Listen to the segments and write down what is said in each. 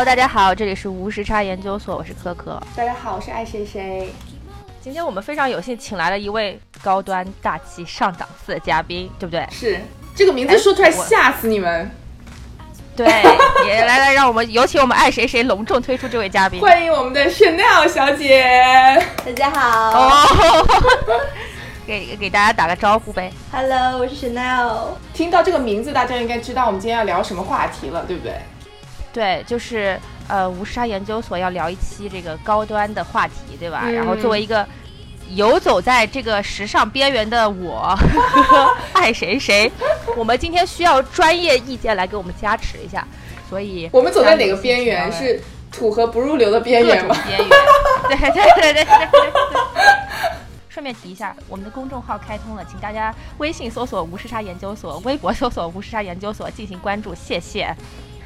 Hello，大家好，这里是无时差研究所，我是可可。大家好，我是爱谁谁。今天我们非常有幸请来了一位高端大气上档次的嘉宾，对不对？是，这个名字说出来吓死你们。对，也来来，让我们有请我们爱谁谁隆重推出这位嘉宾，欢迎我们的 Chanel 小姐。大家好。哦，给给大家打个招呼呗。Hello，我是 Chanel。听到这个名字，大家应该知道我们今天要聊什么话题了，对不对？对，就是呃，无沙研究所要聊一期这个高端的话题，对吧？然后作为一个游走在这个时尚边缘的我，爱谁谁，我们今天需要专业意见来给我们加持一下。所以，我们走在哪个边缘？是土和不入流的边缘吗？边缘。对对对对对对。顺便提一下，我们的公众号开通了，请大家微信搜索“无时差研究所”，微博搜索“无时差研究所”进行关注，谢谢。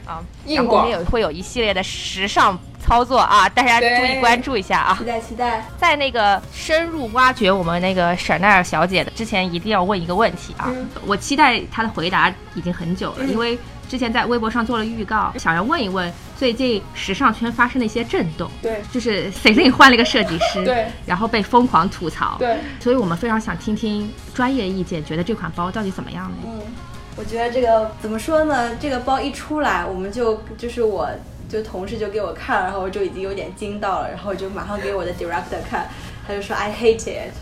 啊，然后我们也会有一系列的时尚操作啊，大家注意关注一下啊！期待期待。在那个深入挖掘我们那个舍奈尔小姐的之前，一定要问一个问题啊！我期待她的回答已经很久了，因为之前在微博上做了预告，想要问一问最近时尚圈发生的一些震动。对，就是 Celine 换了一个设计师，对，然后被疯狂吐槽。对，所以我们非常想听听专业意见，觉得这款包到底怎么样呢？嗯。我觉得这个怎么说呢？这个包一出来，我们就就是我就同事就给我看，然后我就已经有点惊到了，然后就马上给我的 director 看，他就说 I hate it，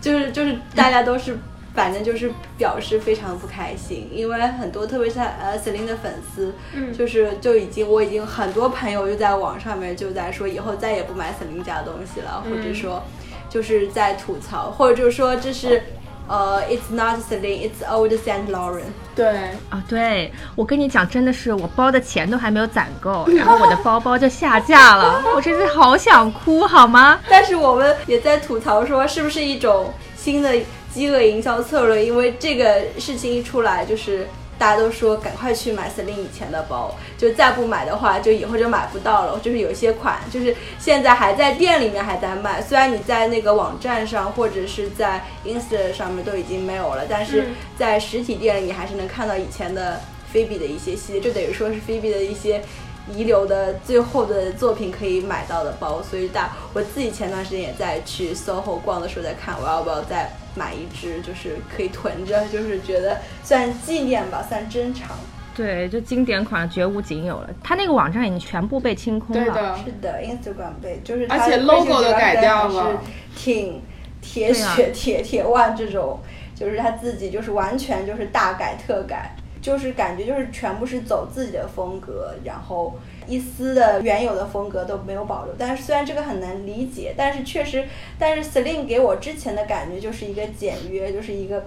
就是就是大家都是反正就是表示非常不开心，因为很多特别是呃 Celine 的粉丝，就是就已经我已经很多朋友就在网上面就在说以后再也不买 Celine 家的东西了，或者说就是在吐槽，或者就是说这是。呃，It's not Celine, it's old Saint Laurent。对啊，对我跟你讲，真的是我包的钱都还没有攒够，然后我的包包就下架了，我真是好想哭，好吗？但是我们也在吐槽说，是不是一种新的饥饿营销策略？因为这个事情一出来，就是。大家都说赶快去买 Celine 以前的包，就再不买的话，就以后就买不到了。就是有些款，就是现在还在店里面还在卖，虽然你在那个网站上或者是在 Insta 上面都已经没有了，但是在实体店里你还是能看到以前的菲比的一些系列，就等于说是菲比的一些遗留的最后的作品可以买到的包。所以大我自己前段时间也在去 SOHO 逛的时候在看，我要不要再。买一只就是可以囤着，就是觉得算纪念吧，算珍藏。对，就经典款绝无仅有了。它那个网站已经全部被清空了。对的，是的，Instagram 被就是，而且 logo 都改掉了，挺铁血铁铁腕这种，就是他自己就是完全就是大改特改。就是感觉就是全部是走自己的风格，然后一丝的原有的风格都没有保留。但是虽然这个很难理解，但是确实，但是 Celine 给我之前的感觉就是一个简约，就是一个，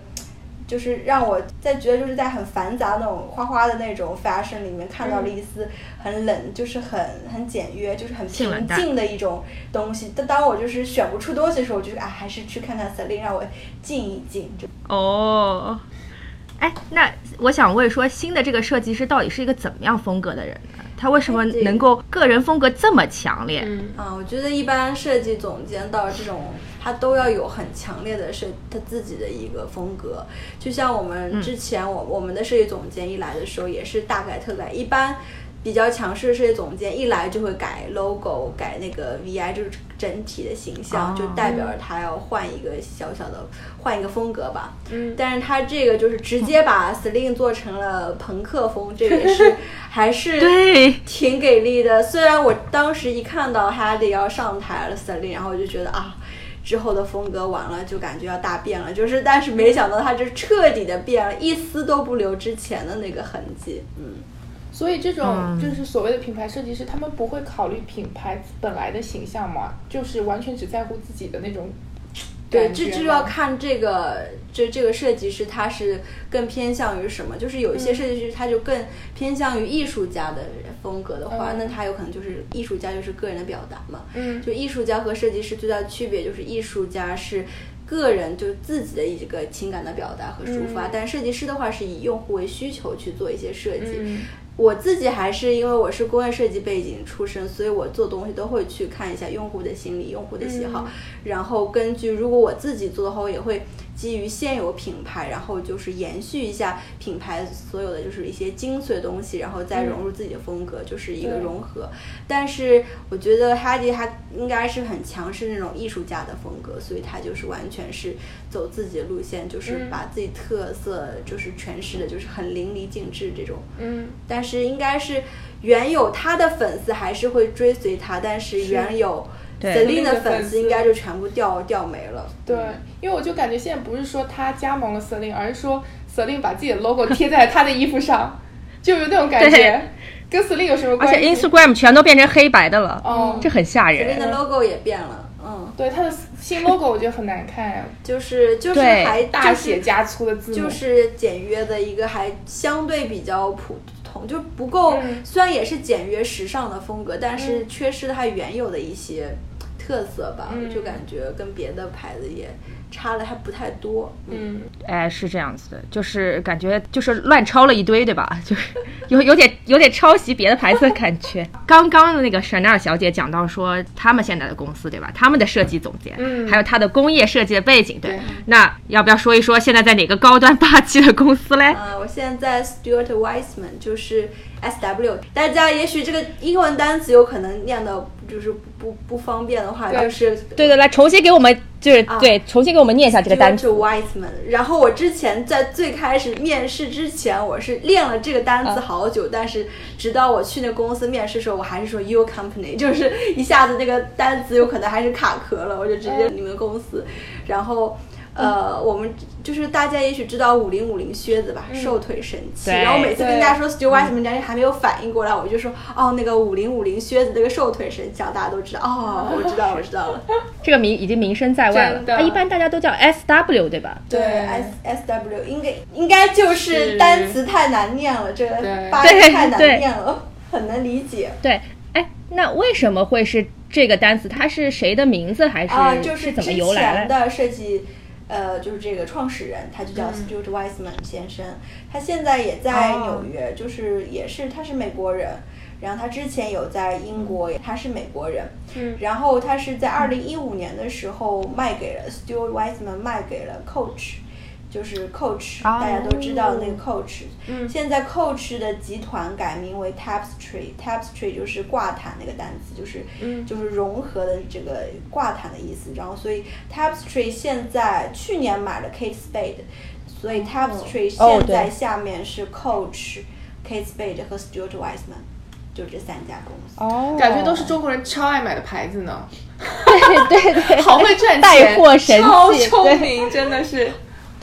就是让我在觉得就是在很繁杂那种花花的那种 fashion 里面看到了一丝很冷，就是很很简约，就是很平静的一种东西。但当我就是选不出东西的时候，我就啊还是去看看 Celine，让我静一静。哦。哎，那我想问说，新的这个设计师到底是一个怎么样风格的人呢？他为什么能够个人风格这么强烈？嗯啊，我觉得一般设计总监到这种，他都要有很强烈的设他自己的一个风格。就像我们之前，我我们的设计总监一来的时候，也是大改特改。一般。比较强势的设计总监一来就会改 logo，改那个 VI，就是整体的形象，就代表着他要换一个小小的换一个风格吧。嗯，但是他这个就是直接把 Celine 做成了朋克风，这个也是 还是对挺给力的。虽然我当时一看到 Hedy 要上台了 Celine，然后我就觉得啊，之后的风格完了就感觉要大变了，就是但是没想到他就彻底的变了，一丝都不留之前的那个痕迹。嗯。所以这种就是所谓的品牌设计师，他们不会考虑品牌本来的形象嘛？就是完全只在乎自己的那种。对，这就要看这个这这个设计师他是更偏向于什么？就是有一些设计师他就更偏向于艺术家的风格的话，那他有可能就是艺术家就是个人的表达嘛。嗯。就艺术家和设计师最大的区别就是艺术家是个人就自己的一个情感的表达和抒发，但设计师的话是以用户为需求去做一些设计。我自己还是因为我是工业设计背景出身，所以我做东西都会去看一下用户的心理、用户的喜好，然后根据如果我自己做的话，我也会基于现有品牌，然后就是延续一下品牌所有的就是一些精髓的东西，然后再融入自己的风格，就是一个融合。但是我觉得 Hadi 还应该是很强势那种艺术家的风格，所以他就是完全是走自己的路线，就是把自己特色就是诠释的，就是很淋漓尽致这种。嗯，但是应该是原有他的粉丝还是会追随他，但是原有。Celine 的粉丝应该就全部掉掉没了。对，因为我就感觉现在不是说他加盟了 Celine，而是说 Celine 把自己的 logo 贴在他的衣服上，就有那种感觉。跟 Celine 有什么关系？而且 Instagram 全都变成黑白的了，哦，这很吓人。Celine 的 logo 也变了，嗯，对，他的新 logo 我觉得很难看呀，就是就是还大写加粗的字母，就是简约的一个，还相对比较普通。就不够，虽然也是简约时尚的风格，但是缺失了它原有的一些特色吧，就感觉跟别的牌子也。差的还不太多，嗯，哎，是这样子的，就是感觉就是乱抄了一堆，对吧？就是有有点有点抄袭别的牌子的感觉。刚刚的那个 Chanel 小姐讲到说，他们现在的公司，对吧？他们的设计总监，嗯，还有他的工业设计的背景，对。那要不要说一说现在在哪个高端霸气的公司嘞？呃，我现在在 Stuart Weitzman，就是 S W。大家也许这个英文单词有可能念的，就是不不方便的话，就是对对，来重新给我们。就是对，重新给我们念一下这个单词。Whiteman。然后我之前在最开始面试之前，我是练了这个单词好久，但是直到我去那公司面试的时候，我还是说 Your Company，就是一下子那个单词有可能还是卡壳了，我就直接你们公司，然后。呃，我们就是大家也许知道五零五零靴子吧，瘦腿神器。然后每次跟大家说 Stuart Weitzman，人家还没有反应过来，我就说哦，那个五零五零靴子那个瘦腿神器，大家都知道。哦，我知道，我知道了。这个名已经名声在外了。它一般大家都叫 S W 对吧？对，S S W 应该应该就是单词太难念了，这个发音太难念了，很难理解。对，哎，那为什么会是这个单词？它是谁的名字还是啊？就是怎么由来的设计。呃，就是这个创始人，他就叫 Stuart Weitzman 先生，他现在也在纽约，就是也是他是美国人，然后他之前有在英国，他是美国人，然后他是在二零一五年的时候卖给了 Stuart Weitzman 卖给了 Coach。就是 Coach，大家都知道那个 Coach。嗯。现在 Coach 的集团改名为 Tapestry，Tapestry 就是挂毯那个单词，就是就是融合的这个挂毯的意思。然后，所以 Tapestry 现在去年买了 Kate Spade，所以 Tapestry 现在下面是 Coach、Kate Spade 和 Stuart Weitzman，就这三家公司。哦。感觉都是中国人超爱买的牌子呢。对对对。好会赚钱。带货神器。超聪明，真的是。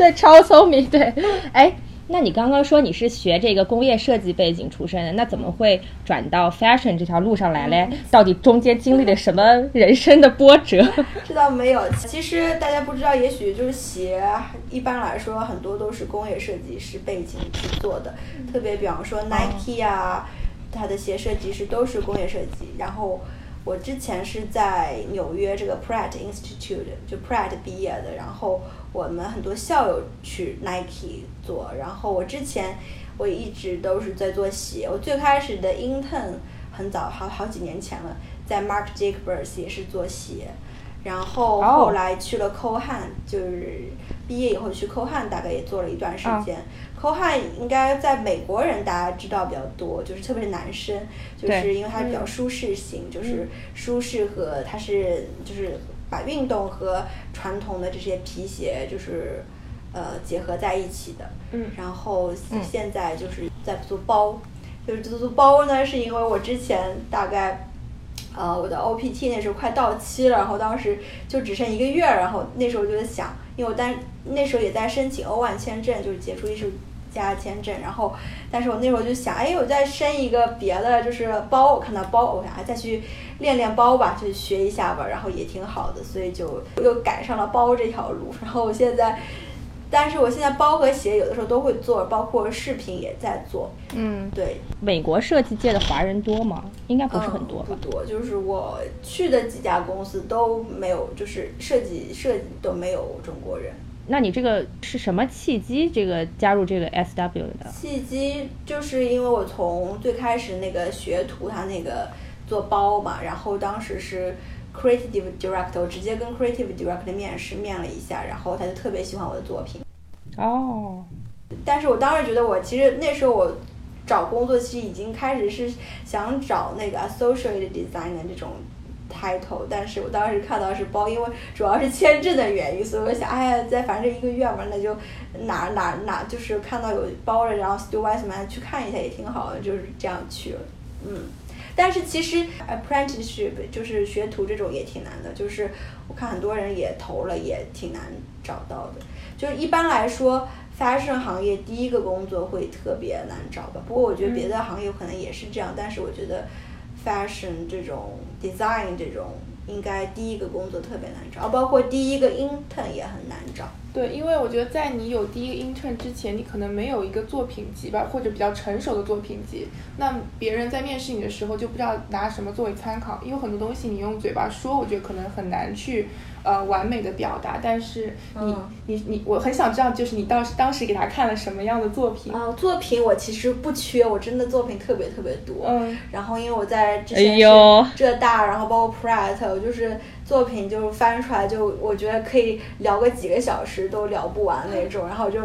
对，超聪明。对，哎，那你刚刚说你是学这个工业设计背景出身的，那怎么会转到 fashion 这条路上来嘞？到底中间经历了什么人生的波折？这倒没有。其实大家不知道，也许就是鞋，一般来说很多都是工业设计师背景去做的。特别比方说 Nike 啊，它的鞋设计师都是工业设计。然后我之前是在纽约这个 Pratt Institute 就 Pratt 毕业的，然后。我们很多校友去 Nike 做，然后我之前我一直都是在做鞋。我最开始的 intern 很早，好好几年前了，在 Mark Jacobs 也是做鞋，然后后来去了 Cohan，就是毕业以后去 Cohan，大概也做了一段时间。Cohan 应该在美国人大家知道比较多，就是特别是男生，就是因为它比较舒适型，就是舒适和它是就是。把运动和传统的这些皮鞋就是呃结合在一起的，嗯，然后现在就是在做包，就是做做包呢，是因为我之前大概呃我的 OPT 那时候快到期了，然后当时就只剩一个月，然后那时候就在想，因为我当那时候也在申请欧万签证，就是杰出艺术家签证，然后但是我那时候就想，哎，我再申一个别的，就是包，我看到包，我想再去。练练包吧，就学一下吧，然后也挺好的，所以就又赶上了包这条路。然后我现在，但是我现在包和鞋有的时候都会做，包括饰品也在做。嗯，对。美国设计界的华人多吗？应该不是很多。不多，就是我去的几家公司都没有，就是设计设计都没有中国人。那你这个是什么契机？这个加入这个 S W 的？契机就是因为我从最开始那个学徒他那个。做包嘛，然后当时是 creative director，直接跟 creative director 面试，面了一下，然后他就特别喜欢我的作品。哦，但是我当时觉得我其实那时候我找工作其实已经开始是想找那个 associate designer 这种 title，但是我当时看到是包，因为主要是签证的原因，所以我想，哎呀，在反正一个月嘛，那就哪哪哪就是看到有包了，然后 Stu Weissman 去看一下也挺好的，就是这样去，嗯。但是其实 apprenticeship 就是学徒这种也挺难的，就是我看很多人也投了，也挺难找到的。就是一般来说，fashion 行业第一个工作会特别难找吧。不过我觉得别的行业可能也是这样，但是我觉得 fashion 这种 design 这种应该第一个工作特别难找，包括第一个 intern 也很难找。对，因为我觉得在你有第一个 intern 之前，你可能没有一个作品集吧，或者比较成熟的作品集。那别人在面试你的时候就不知道拿什么作为参考，因为很多东西你用嘴巴说，我觉得可能很难去呃完美的表达。但是你你你，我很想知道，就是你当时当时给他看了什么样的作品？啊，作品我其实不缺，我真的作品特别特别多。嗯。然后因为我在之前是浙大，然后包括 Pratt，我就是。作品就翻出来，就我觉得可以聊个几个小时都聊不完那种。然后就，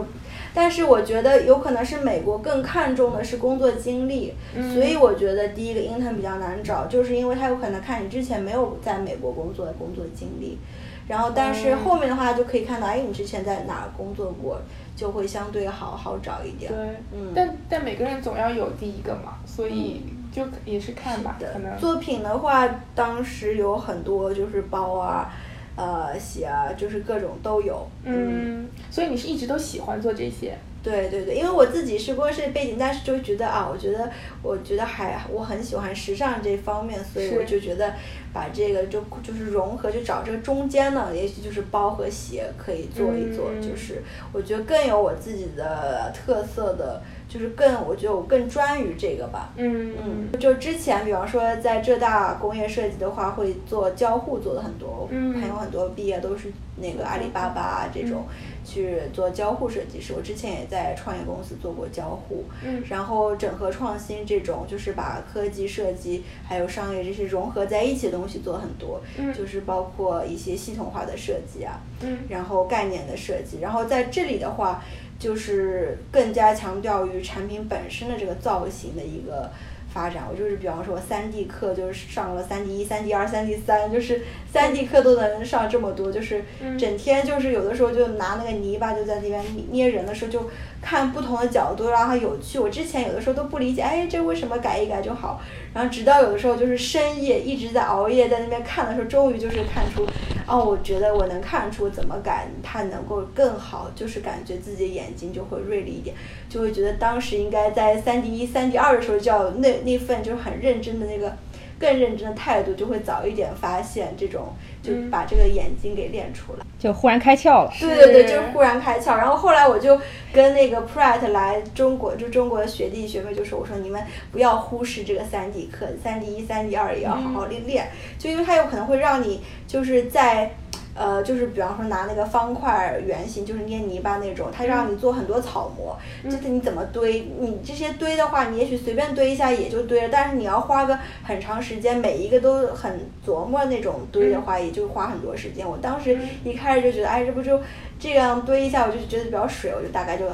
但是我觉得有可能是美国更看重的是工作经历，所以我觉得第一个 intern 比较难找，就是因为他有可能看你之前没有在美国工作的工作经历。然后，但是后面的话就可以看到，哎，你之前在哪儿工作过，就会相对好好找一点。对，嗯。但但每个人总要有第一个嘛，所以。就也是看吧，可能作品的话，当时有很多就是包啊，呃，鞋啊，就是各种都有。嗯，所以你是一直都喜欢做这些？对对对，因为我自己是工作室背景，但是就觉得啊，我觉得我觉得还我很喜欢时尚这方面，所以我就觉得把这个就就是融合，就找这个中间呢，也许就是包和鞋可以做一做，就是我觉得更有我自己的特色的。就是更，我觉得我更专于这个吧。嗯嗯。就之前，比方说在浙大工业设计的话，会做交互做的很多。嗯。还有很多毕业都是那个阿里巴巴这种去做交互设计师。我之前也在创业公司做过交互。嗯。然后整合创新这种，就是把科技设计还有商业这些融合在一起的东西做很多。嗯。就是包括一些系统化的设计啊。嗯。然后概念的设计，然后在这里的话。就是更加强调于产品本身的这个造型的一个发展。我就是比方说，三 D 课就是上了三 D 一、三 D 二、三 D 三，就是三 D 课都能上这么多，就是整天就是有的时候就拿那个泥巴就在那边捏人的时候就。看不同的角度让它有趣。我之前有的时候都不理解，哎，这为什么改一改就好？然后直到有的时候就是深夜一直在熬夜在那边看的时候，终于就是看出，哦，我觉得我能看出怎么改它能够更好，就是感觉自己的眼睛就会锐利一点，就会觉得当时应该在三 D 一、三 D 二的时候就要那那份就是很认真的那个。更认真的态度，就会早一点发现这种，就把这个眼睛给练出来，就忽然开窍了。对对对，就是忽然开窍。然后后来我就跟那个 Pratt 来中国，就中国的学弟学妹就说：“我说你们不要忽视这个三 D 课，三 D 一、三 D 二也要好好练练，就因为它有可能会让你就是在。”呃，就是比方说拿那个方块圆形，就是捏泥巴那种，他让你做很多草模，就是你怎么堆，你这些堆的话，你也许随便堆一下也就堆了，但是你要花个很长时间，每一个都很琢磨那种堆的话，也就花很多时间。我当时一开始就觉得，哎，这不就这样堆一下，我就觉得比较水，我就大概就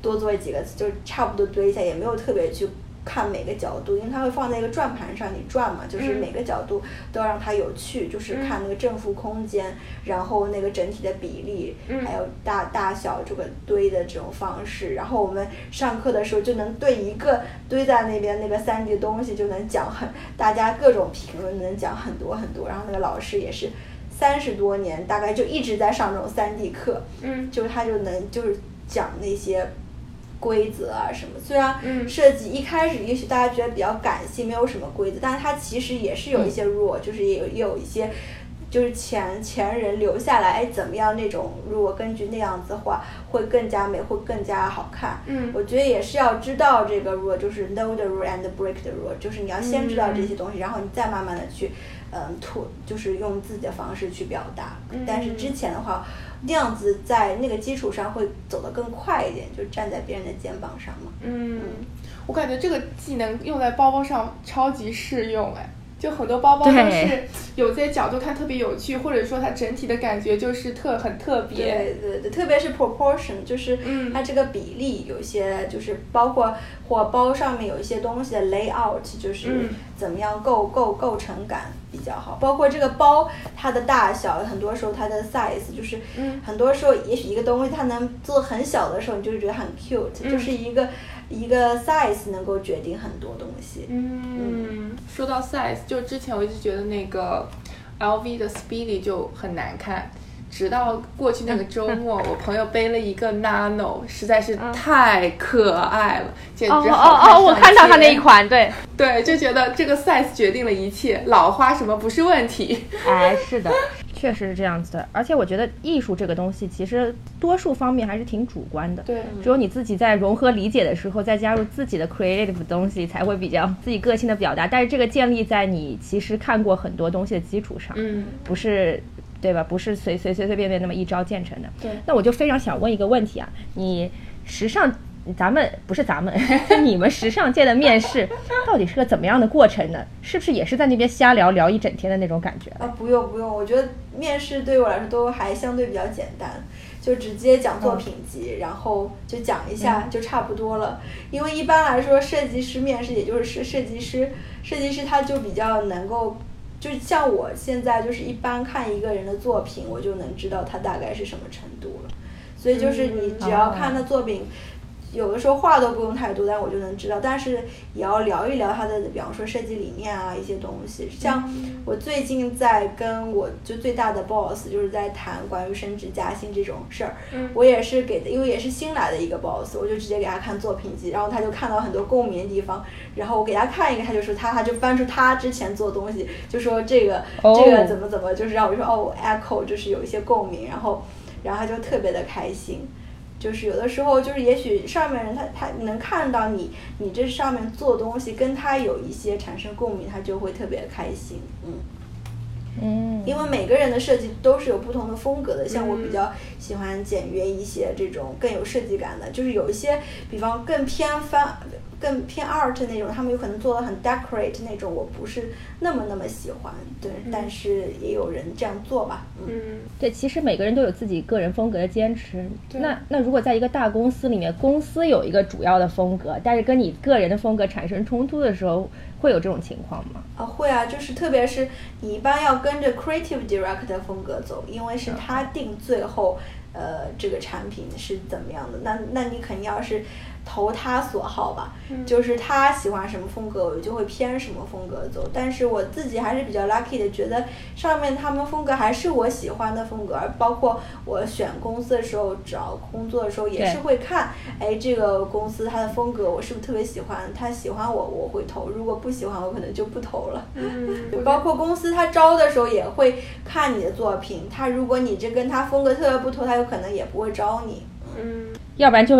多做几个，就差不多堆一下，也没有特别去。看每个角度，因为它会放在一个转盘上，你转嘛，就是每个角度都要让它有趣，就是看那个正负空间，然后那个整体的比例，还有大大小这个堆的这种方式。然后我们上课的时候就能对一个堆在那边那个三 D 东西就能讲很，大家各种评论能讲很多很多。然后那个老师也是三十多年，大概就一直在上这种三 D 课，嗯，就是他就能就是讲那些。规则啊什么？虽然设计一开始也许大家觉得比较感性，没有什么规则，但是它其实也是有一些 rule，就是也有也有一些，就是前前人留下来，哎，怎么样那种，如果根据那样子画，会更加美，会更加好看。嗯，我觉得也是要知道这个 rule，就是 know the rule and break the rule，就是你要先知道这些东西，然后你再慢慢的去，嗯，吐，就是用自己的方式去表达。但是之前的话。那样子在那个基础上会走得更快一点，就站在别人的肩膀上嘛。嗯，我感觉这个技能用在包包上超级适用哎。就很多包包都是有些角度看特别有趣，或者说它整体的感觉就是特很特别。对对对，特别是 proportion，就是嗯它这个比例，有些就是包括或包上面有一些东西的 layout，就是嗯怎么样构构构成感比较好。包括这个包它的大小，很多时候它的 size 就是，嗯很多时候也许一个东西它能做很小的时候，你就会觉得很 cute，、嗯就是一个一个 size 能够决定很多东西。嗯，说到 size，就之前我一直觉得那个 LV 的 Speedy 就很难看，直到过去那个周末，我朋友背了一个 Nano，实在是太可爱了，简直哦哦好看哦，我看到他那一款，对，对，就觉得这个 size 决定了一切，老花什么不是问题。哎，是的，确实是这样子的。而且我觉得艺术这个东西，其实多数方面还是挺主观的。对只有你自己在融合理解的时候，再加入自己的 creative 的东西，才会比较自己个性的表达。但是这个建立在你其实看过很多东西的基础上，嗯，不是。对吧？不是随随随随便便那么一招建成的。对那我就非常想问一个问题啊，你时尚，咱们不是咱们，你们时尚界的面试，到底是个怎么样的过程呢？是不是也是在那边瞎聊聊一整天的那种感觉？啊，不用不用，我觉得面试对我来说都还相对比较简单，就直接讲作品集，然后就讲一下就差不多了。因为一般来说，设计师面试也就是设设计师，设计师他就比较能够，就像我现在就是一般看一个人的作品，我就能知道他大概是什么程度了。所以就是你只要看他作品。有的时候话都不用太多，但我就能知道。但是也要聊一聊他的，比方说设计理念啊，一些东西。像我最近在跟我就最大的 boss，就是在谈关于升职加薪这种事儿。嗯我也是给的，因为也是新来的一个 boss，我就直接给他看作品集，然后他就看到很多共鸣的地方，然后我给他看一个，他就说他他就翻出他之前做的东西，就说这个、哦这个怎么怎么，就是让我说哦 echo 就是有一些共鸣，然后然后他就特别的开心。就是有的时候，就是也许上面人他他能看到你，你这上面做东西跟他有一些产生共鸣，他就会特别开心，嗯。嗯，因为每个人的设计都是有不同的风格的，像我比较喜欢简约一些，这种更有设计感的，就是有一些，比方更偏翻、更偏 art 那种，他们有可能做的很 decorate 那种，我不是那么那么喜欢，对，但是也有人这样做吧，嗯。嗯，对，其实每个人都有自己个人风格的坚持。那那如果在一个大公司里面，公司有一个主要的风格，但是跟你个人的风格产生冲突的时候，会有这种情况吗？啊，会啊，就是特别是你一般要跟着 creative director 的风格走，因为是他定最后呃这个产品是怎么样的，那那你肯定要是投他所好吧，就是他喜欢什么风格，我就会偏什么风格走。但是我自己还是比较 lucky 的，觉得上面他们风格还是我喜欢的风格，包括我选公司的时候，找工作的时候也是会看，哎，这个公司它的风格我是不是特别喜欢，他喜欢我我会投，如果不喜欢我可能就不投了。嗯，包括公司他招的时候也会看你的作品，他如果你这跟他风格特别不同，他有可能也不会招你。嗯，要不然就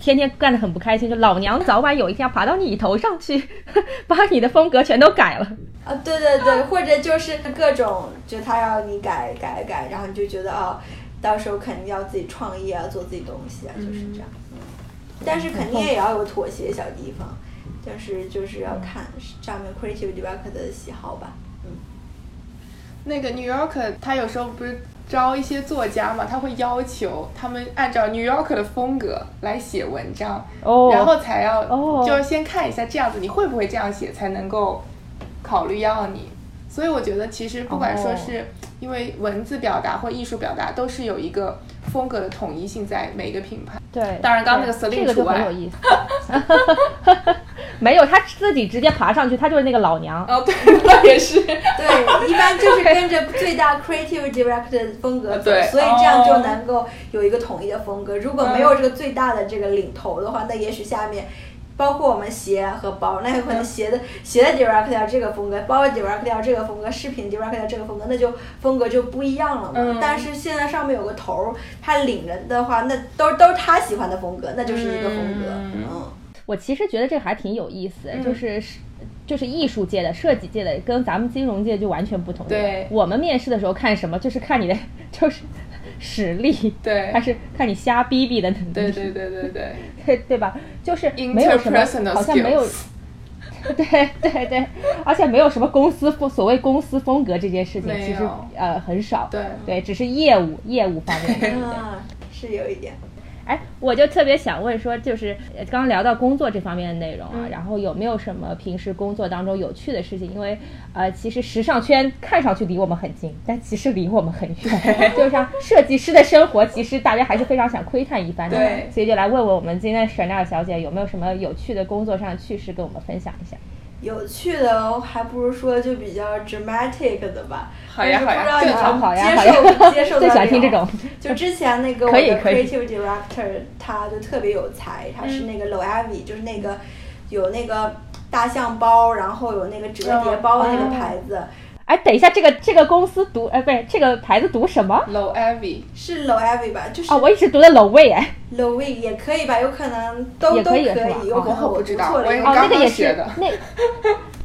天天干得很不开心，就老娘早晚有一天要爬到你头上去，把你的风格全都改了。啊，对对对，或者就是各种，就他要你改改改，然后你就觉得啊，到时候肯定要自己创业啊，做自己东西啊，就是这样。嗯，但是肯定也要有妥协小地方，但是就是要看上面 creative director 的喜好吧。嗯，那个 New York 他有时候不是招一些作家嘛，他会要求他们按照 New York 的风格来写文章，哦然后才要，哦就先看一下这样子你会不会这样写，才能够考虑要你。所以我觉得其实不管说哦是因为文字表达或艺术表达，都是有一个风格的统一性在每一个品牌。对，当然刚刚那个对 Celine 这个就除外很有意思。没有，他自己直接爬上去，他就是那个老娘。哦，对，那也是。对，一般就是跟着最大 creative director 的风格走，对所以这样就哦能够有一个统一的风格。如果没有这个最大的这个领头的话，那也许下面。包括我们鞋和包，那有可能鞋的鞋的 director 这个风格，包的 director 这个风格，饰品 director 这个风格，那就风格就不一样了嘛。嗯但是现在上面有个头儿，他领着的话，那都都是他喜欢的风格，那就是一个风格。嗯嗯我其实觉得这个还挺有意思，嗯就是是就是艺术界的、设计界的，跟咱们金融界就完全不同。对我们面试的时候看什么，就是看你的 就是实力，对还是看你瞎逼逼的能力，对对对对对。对对吧？就是没有什么，好像没有 对对对，而且没有什么公司风，所谓公司风格这件事情，其实呃很少。对对，只是业务业务方面的。对嗯，是有一点。哎，我就特别想问说，就是呃刚刚聊到工作这方面的内容啊，嗯然后有没有什么平时工作当中有趣的事情？因为呃，其实时尚圈看上去离我们很近，但其实离我们很远。就像设计师的生活，其实大家还是非常想窥探一番的。对所以就来问问我们今天的 Chanel 小姐有没有什么有趣的工作上的趣事跟我们分享一下。有趣的，还不如说就比较 dramatic 的吧。好呀但是不知道你好呀好好呀接好呀。受接受得 最喜欢听这了种。就之前那个我的 creative director，他就特别有才，他是那个 l o a v y、就是那个有那个大象包，然后有那个折叠包的那个牌子，哎，等一下，这个这个公司读，哎，不是这个牌子读什么？Low Avi，是 low Evey 吧？就是哦，我一直读的 Loewe 哎。Loewe 也可以吧？有可能都也都可以有可能我不知道哦，那个也是那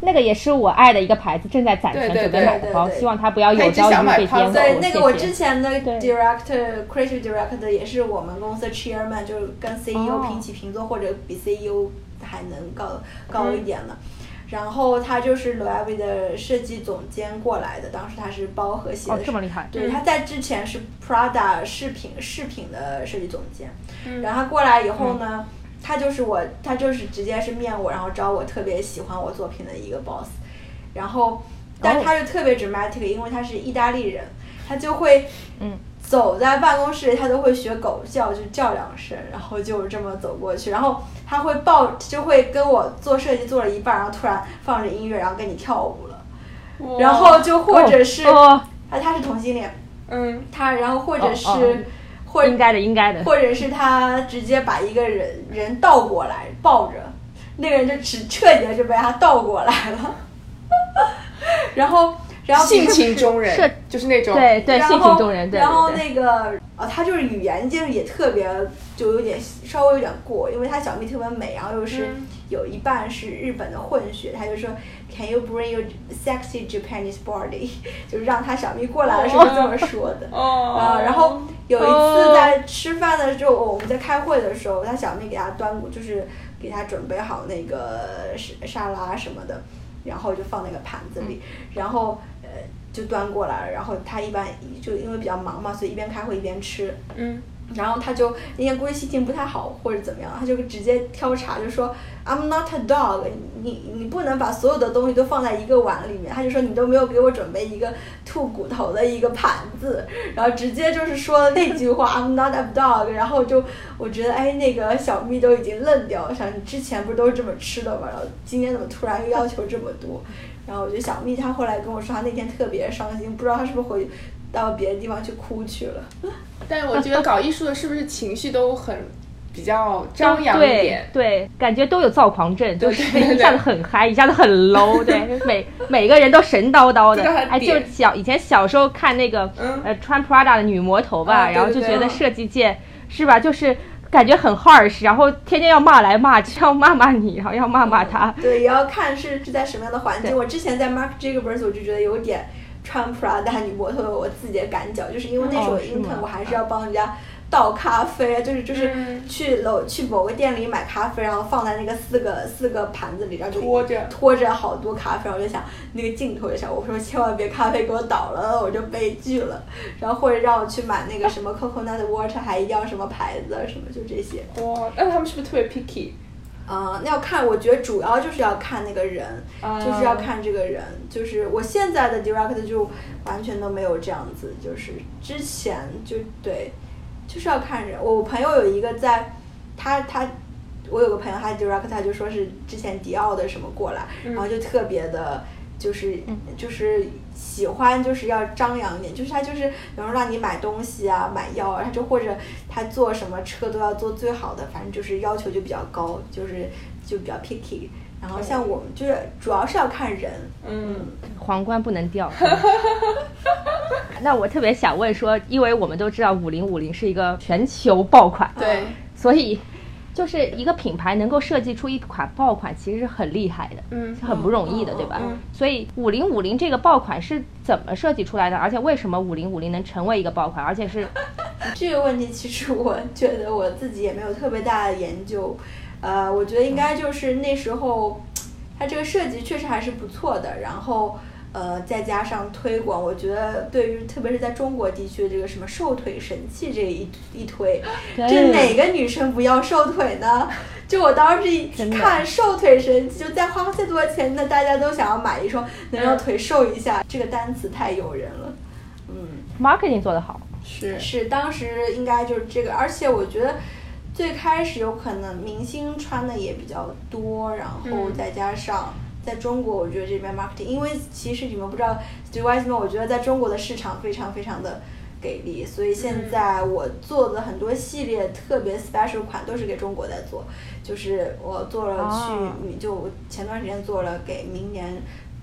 那个也是我爱的一个牌子，正在攒钱准备对对对买的包，对对希望它不要有他一直朝一日被颠。对，那个我之前的 director creative director 也是我们公司的 chairman，就是跟 CEO 哦平起平坐，或者比 CEO 还能高高一点的。然后他就是 Loewe 的设计总监过来的，当时他是包和鞋哦的，这么厉害。对，他在之前是 Prada 饰品饰品的设计总监，嗯。然后他过来以后呢，他就是我，他就是直接是面我，然后找我特别喜欢我作品的一个 boss，然后，但哦。他就特别 dramatic，因为他是意大利人，他就会，嗯，走在办公室里，他都会学狗叫，就叫两声，然后就这么走过去，然后他会抱，就会跟我做设计做了一半，然后突然放着音乐，然后跟你跳舞了，然后就或者是，哦，啊，他是同性恋，嗯，他然后或者是，哦哦。或应该的，应该的。或者是他直接把一个人人倒过来抱着，那个人就只彻底的就被他倒过来了，然后然后性情中是人，就是那种对对，性情中人，对然后。那个啊，他就是语言就是也特别，就有点稍微有点过，因为他小蜜特别美，然后又是嗯有一半是日本的混血，他就说 Can you bring your sexy Japanese body？就是让他小蜜过来的时候这么说的。哦啊，然后有一次在吃饭的时候，我们在开会的时候，他小蜜给他端过，就是给他准备好那个沙沙拉什么的，然后就放那个盘子里，然后呃就端过来了，然后他一般就因为比较忙嘛，所以一边开会一边吃，嗯，然后他就那天估计心情不太好或者怎么样，他就直接挑茬就说 I'm not a dog，你你不能把所有的东西都放在一个碗里面。他就说你都没有给我准备一个吐骨头的一个盘子，然后直接就是说了那句话 I'm not a dog，然后就我觉得哎那个小蜜都已经愣掉了，想你之前不是都是这么吃的吗？然后今天怎么突然又要求这么多？然后我觉得小蜜她后来跟我说，她那天特别伤心，不知道她是不是回到别的地方去哭去了。但是我觉得搞艺术的是不是情绪都很比较张扬一点？对，感觉都有躁狂症，就是对对一下子很嗨，一下子很 low，对，每每个人都神叨叨的哎，就点小以前小时候看那个嗯呃穿 Prada 的女魔头吧，然后就觉得设计界是吧，就是感觉很 harsh，然后天天要骂来骂去，要骂骂你，然后要骂骂他。对，也要看是是在什么样的环境。我之前在 Mark Jacobs 我就觉得有点穿 Prada 女模特的我自己的感觉，就是因为那时候 intern 我还是要帮人家倒咖啡，就是就是嗯去楼去某个店里买咖啡，然后放在那个四个四个盘子里，然后就拖着拖着好多咖啡，我就想那个镜头就想，我说千万别咖啡给我倒了，我就悲剧了。然后或者让我去买那个什么 coconut water，还要什么牌子什么，就这些。哇，那他们是不是特别 picky？嗯，那要看，我觉得主要就是要看那个人，啊就是要看这个人。就是我现在的 director 就完全都没有这样子，就是之前就对，就是要看人。我朋友有一个在，他他，我有个朋友他 director 他就说是之前迪奥的什么过来，然后就特别的。就是就是喜欢就是要张扬一点，就是他就是比如说让你买东西啊，买药啊，他就或者他坐什么车都要坐最好的，反正就是要求就比较高，就是就比较 picky。然后像我们就是主要是要看人，嗯，皇冠不能掉。那我特别想问说，因为我们都知道五零五零是一个全球爆款，对，所以就是一个品牌能够设计出一款爆款，其实是很厉害的，嗯是很不容易的，嗯对吧？嗯所以五零五零这个爆款是怎么设计出来的？而且为什么五零五零能成为一个爆款？而且是 这个问题其实我觉得我自己也没有特别大的研究，呃，我觉得应该就是那时候它这个设计确实还是不错的，然后。呃，再加上推广，我觉得对于特别是在中国地区这个什么瘦腿神器这一一推，这哪个女生不要瘦腿呢？就我当时一看瘦腿神器，就再花再多钱，那大家都想要买一双能让腿瘦一下，这个单词太诱人了。嗯，marketing 做得好，是是，当时应该就是这个，而且我觉得最开始有可能明星穿的也比较多，然后再加上。在中国，我觉得这边 marketing，因为其实你们不知道 s t w i s e m a n 我觉得在中国的市场非常非常的给力，所以现在我做的很多系列特别 special 款都是给中国在做，就是我做了去，就前段时间做了给明年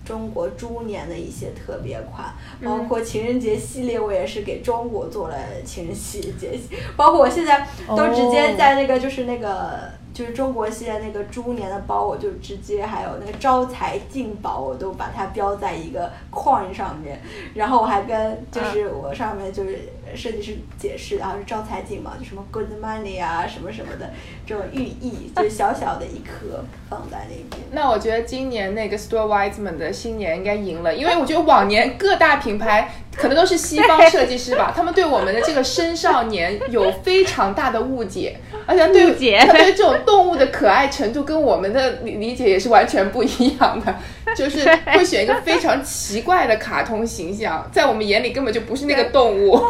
中国猪年的一些特别款，包括情人节系列，我也是给中国做了情人节，包括我现在都直接在那个就是那个。就是中国系列那个猪年的包，我就直接还有那个招财进宝，我都把它标在一个框上面，然后我还跟就是我上面就是设计师解释，然后是招财进宝，就什么 good money 啊什么什么的这种寓意，就小小的一颗放在那边。那我觉得今年那个 Store Wiseman 的新年应该赢了，因为我觉得往年各大品牌。可能都是西方设计师吧，他们对我们的这个生少年有非常大的误解，而且对他对这种动物的可爱程度跟我们的理理解也是完全不一样的，就是会选一个非常奇怪的卡通形象，在我们眼里根本就不是那个动物。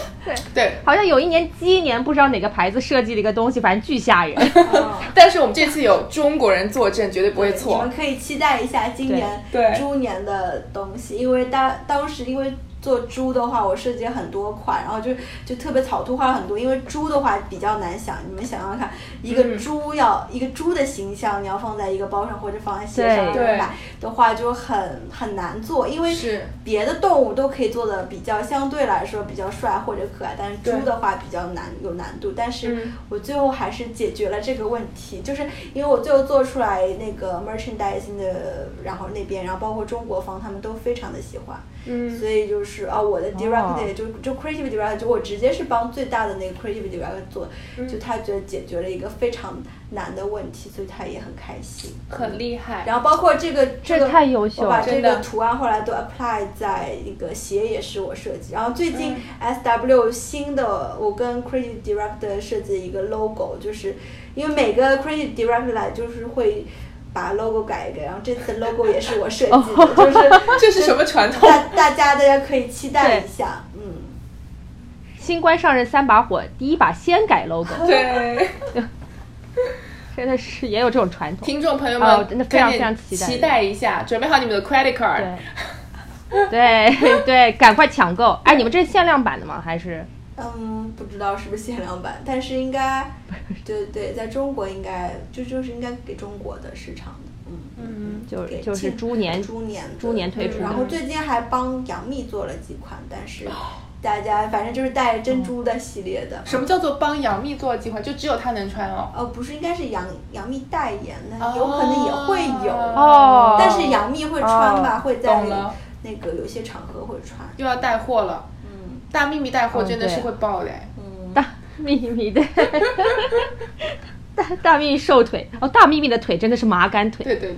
对对，好像有一年鸡年不知道哪个牌子设计了一个东西，反正巨吓人。但是我们这次有中国人坐镇，绝对不会错。你们可以期待一下今年猪年的东西，因为当当时因为。做猪的话，我设计很多款，然后就就特别草图画很多，因为猪的话比较难想。你们想想看，一个猪要一个猪的形象，你要放在一个包上或者放在鞋上买的话，就很很难做。因为别的动物都可以做的比较相对来说比较帅或者可爱，但是猪的话比较难有难度。但是我最后还是解决了这个问题，就是因为我最后做出来那个 merchandising 的，然后那边，然后包括中国方他们都非常的喜欢。嗯，所以就是啊，我的 director 就就 creative director，就我直接是帮最大的那个 creative director 做，就他觉得解决了一个非常难的问题，所以他也很开心，很厉害。然后包括这个这个，太优秀了，我把这个图案后来都 apply 在一个鞋也是我设计。然后最近 S W 新的，我跟 creative director 设计一个 logo，就是因为每个 creative director 来就是会。把 logo 改一改，然后这次 logo 也是我设计的，就是 这是什么传统？大大家大家可以期待一下，嗯。新官上任三把火，第一把先改 logo。对，真的是也有这种传统。听众朋友们，真的非常非常期待，期待一下，准备好你们的 credit card。对对对，赶快抢购！哎，你们这是限量版的吗？还是？嗯，不知道是不是限量版，但是应该，对对，在中国应该就就是应该给中国的市场的，嗯嗯，就是就是猪年猪年猪年推出，然后最近还帮杨幂做了几款，但是大家反正就是带珍珠的系列的。什么叫做帮杨幂做了几款？就只有她能穿哦？呃，不是，应该是杨杨幂代言的，有可能也会有哦，但是杨幂会穿吧？会在那个有些场合会穿，又要带货了。大秘密带货真的是会爆嘞！嗯，大秘密的，大大秘密瘦腿。哦，大秘密的腿真的是麻杆腿。对对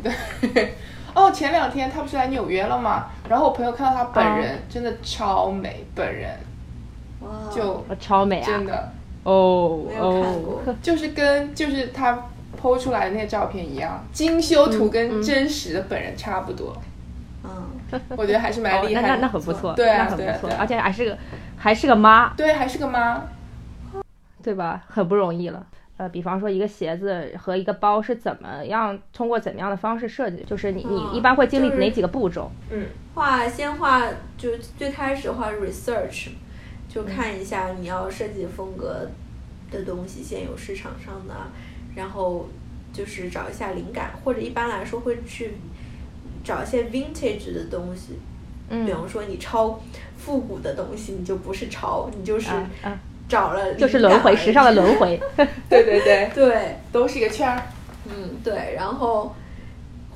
对，哦，前两天他不是来纽约了吗？然后我朋友看到他本人，真的超美，本人，哇，就超美啊！真的。哦，没有看过，就是跟就是他剖出来的那个照片一样，精修图跟真实的本人差不多。嗯，我觉得还是蛮厉害，那那很不错，对啊，很不错，而且还是个还是个妈，对，还是个妈，对吧？很不容易了。呃，比方说一个鞋子和一个包是怎么样通过怎么样的方式设计？就是你你一般会经历哪几个步骤？嗯，画先画就最开始画 research，就看一下你要设计风格的东西现有市场上的，然后就是找一下灵感，或者一般来说会去。找一些 vintage 的东西，嗯，比方说你抄复古的东西，你就不是抄，你就是找了，就是轮回，时尚的轮回。对对对 对，都是一个圈儿。嗯，对，然后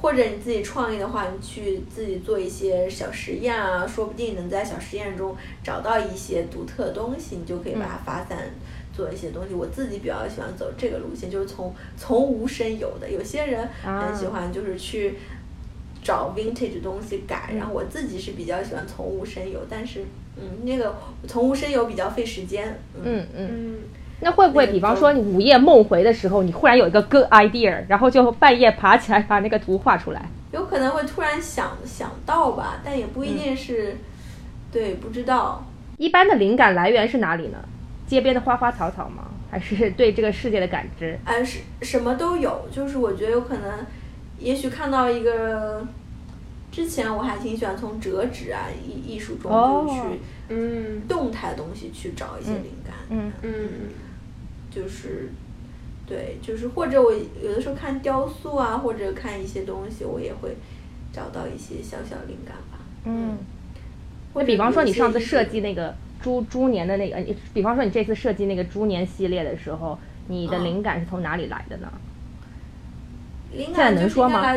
或者你自己创意的话，你去自己做一些小实验啊，说不定能在小实验中找到一些独特的东西，你就可以把它发散做一些东西。我自己比较喜欢走这个路线，就是从从无生有的。有些人很喜欢就是去找 vintage 东西改，然后我自己是比较喜欢从无生有，但是嗯，那个从无生有比较费时间。嗯嗯。嗯，那会不会，比方说你午夜梦回的时候，你忽然有一个 good idea，然后就半夜爬起来把那个图画出来？有可能会突然想想到吧，但也不一定是，对，不知道。一般的灵感来源是哪里呢？街边的花花草草吗？还是 对这个世界的感知？哎，是什么都有，就是我觉得有可能，也许看到一个，之前我还挺喜欢从折纸啊艺艺术中就去，嗯动态东西去找一些灵感，嗯嗯就是，对，就是或者我有的时候看雕塑啊，或者看一些东西，我也会找到一些小小灵感吧。嗯。那比方说你上次设计那个猪猪年的那个，你比方说你这次设计那个猪年系列的时候，你的嗯灵感是从哪里来的呢？灵现在感能说吗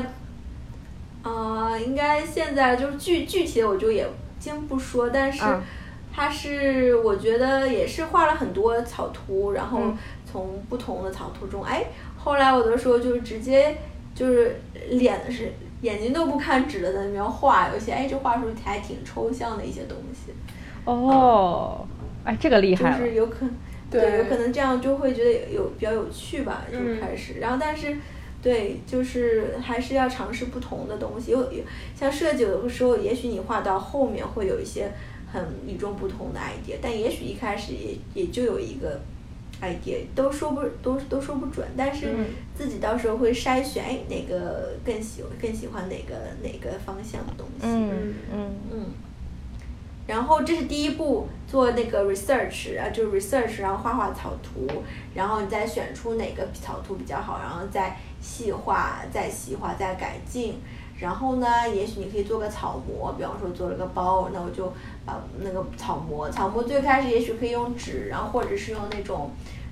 呃，应该现在就是具具体的我就也先不说，但是啊它是我觉得也是画了很多草图，然后嗯从不同的草图中，哎，后来我的时候就直接就是脸是眼睛都不看纸的在那边画，有些哎这画出还挺抽象的一些东西，哦，哎，这个厉害了。是有可对有可能这样就会觉得有比较有趣吧，就嗯开始，然后但是。对，就是还是要尝试不同的东西。有有像设计，有的时候也许你画到后面会有一些很与众不同的 idea，但也许一开始也也就有一个 idea，都说不都都说不准。但是嗯自己到时候会筛选，哎，哪个更喜更喜欢哪个哪个方向的东西。嗯嗯嗯，然后这是第一步，做那个 research 啊，就是 research，然后画画草图，然后你再选出哪个草图比较好，然后再细化，再细化，再改进。然后呢，也许你可以做个草模，比方说做了个包，那我就把那个草模，草模最开始也许可以用纸，然后或者是用那种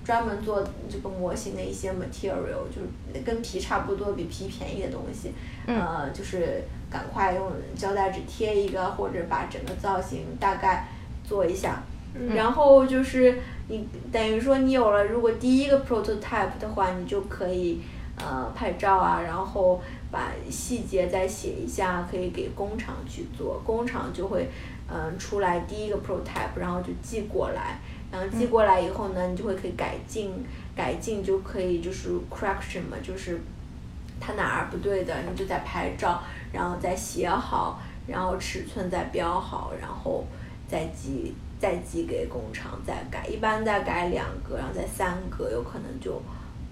专门做这个模型的一些 material，就是跟皮差不多，比皮便宜的东西，嗯呃，就是赶快用胶带纸贴一个，或者把整个造型大概做一下。嗯然后就是你等于说你有了，如果第一个 prototype 的话，你就可以呃拍照啊，然后把细节再写一下，可以给工厂去做，工厂就会嗯、呃出来第一个 prototype，然后就寄过来，然后寄过来以后呢，你就会可以改进，改进就可以就是 correction 嘛，就是它哪儿不对的，你就在拍照，然后再写好，然后尺寸再标好，然后再寄再寄给工厂再改，一般再改两个，然后再三个，有可能就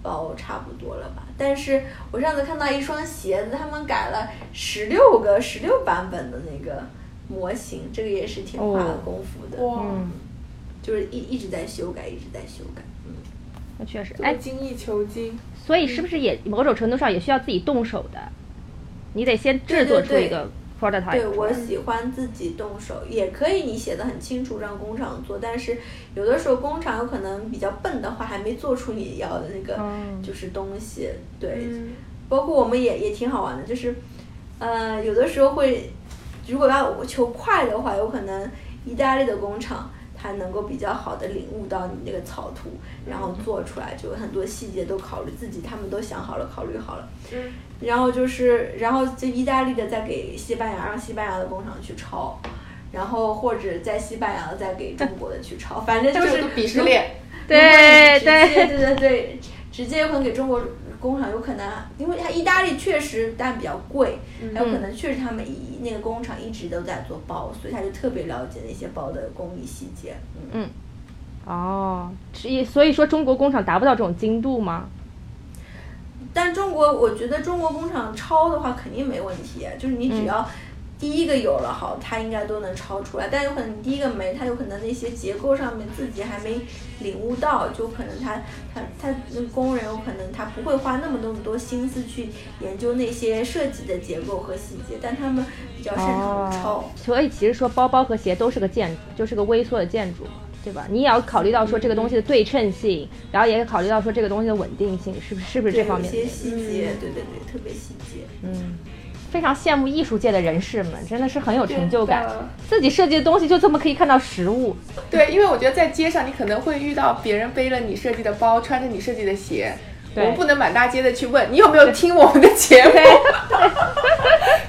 包差不多了吧。但是我上次看到一双鞋子，他们改了十六个十六版本的那个模型，这个也是挺花哦。功夫的，哇，嗯，就是一一直在修改，一直在修改，嗯。那确实。哎，精益求精。所以是不是也某种程度上也需要自己动手的？你得先制作出一个 prototype 对出来。我喜欢自己动手，也可以你写的很清楚让工厂做，但是有的时候工厂有可能比较笨的话，还没做出你要的那个嗯就是东西。对，嗯包括我们也也挺好玩的，就是呃有的时候会，如果要求快的话，有可能意大利的工厂。它能够比较好的领悟到你那个草图，然后做出来，就很多细节都考虑自己，他们都想好了，考虑好了。嗯然后就是，然后这意大利的再给西班牙，让西班牙的工厂去抄，然后或者在西班牙的再给中国的去抄，反正就是这个鄙视链。对对对对对，直接有可能给中国工厂有可能，因为它意大利确实但比较贵，还有可能确实他们一那个工厂一直都在做包，所以他就特别了解那些包的工艺细节。嗯，哦，所以所以说中国工厂达不到这种精度吗？但中国我觉得中国工厂抄的话肯定没问题，就是你只嗯要第一个有了好，它应该都能抄出来。但有可能你第一个没，它有可能那些结构上面自己还没领悟到，就可能他他他那工人有可能他不会花那么那么多心思去研究那些设计的结构和细节，但他们比较擅长抄。哦，所以其实说包包和鞋都是个建筑，就是个微缩的建筑，对吧？你也要考虑到说这个东西的对称性，然后也考虑到说这个东西的稳定性，是不是是不是这方面有？些细节，嗯对对对，特别细节。嗯，非常羡慕艺术界的人士们，真的是很有成就感。自己设计的东西就这么可以看到实物，对，因为我觉得在街上你可能会遇到别人背了你设计的包，穿着你设计的鞋，我们不能满大街的去问你有没有听我们的节目，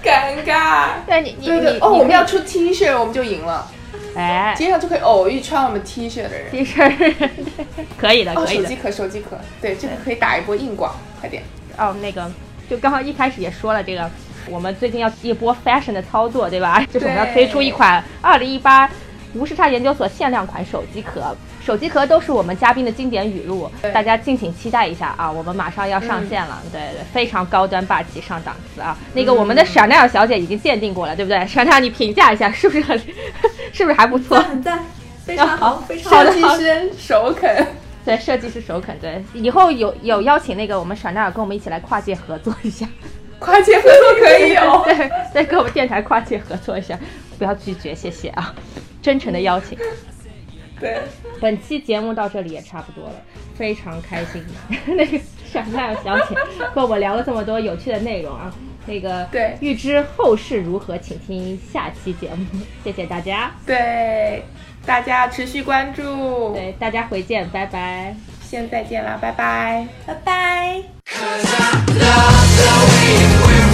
尴尬。对你你你哦，我们要出 T 恤，我们就赢了，哎街上就可以偶遇穿我们 T 恤的人。T 恤 可以的，哦，可以的手机。壳，手机壳，对，这个可以打一波硬广，快点。哦，那个就刚刚一开始也说了，这个我们最近要一波 fashion 的操作，对吧？就是我们要推出一款二零一八无时差研究所限量款手机壳。手机壳都是我们嘉宾的经典语录，大家敬请期待一下啊！我们马上要上线了，对对，非常高端霸气上档次啊！那个我们的香奈儿小姐已经鉴定过了，对不对？香奈儿，你评价一下，是不是很，是不是还不错？很赞，非常好，非常好的设计师首肯，对，设计师首肯，对，以后有有邀请那个我们香奈儿跟我们一起来跨界合作一下。跨界合作可以哦。对，再跟我们电台跨界合作一下，不要拒绝，谢谢啊，真诚的邀请。对，本期节目到这里也差不多了，非常开心。那个闪亮小姐和我们聊了这么多有趣的内容啊，那个对预知后事如何，请听下期节目。谢谢大家，对，大家持续关注。对大家回见，拜拜。先再见啦，拜拜。拜拜。Cause I love the way you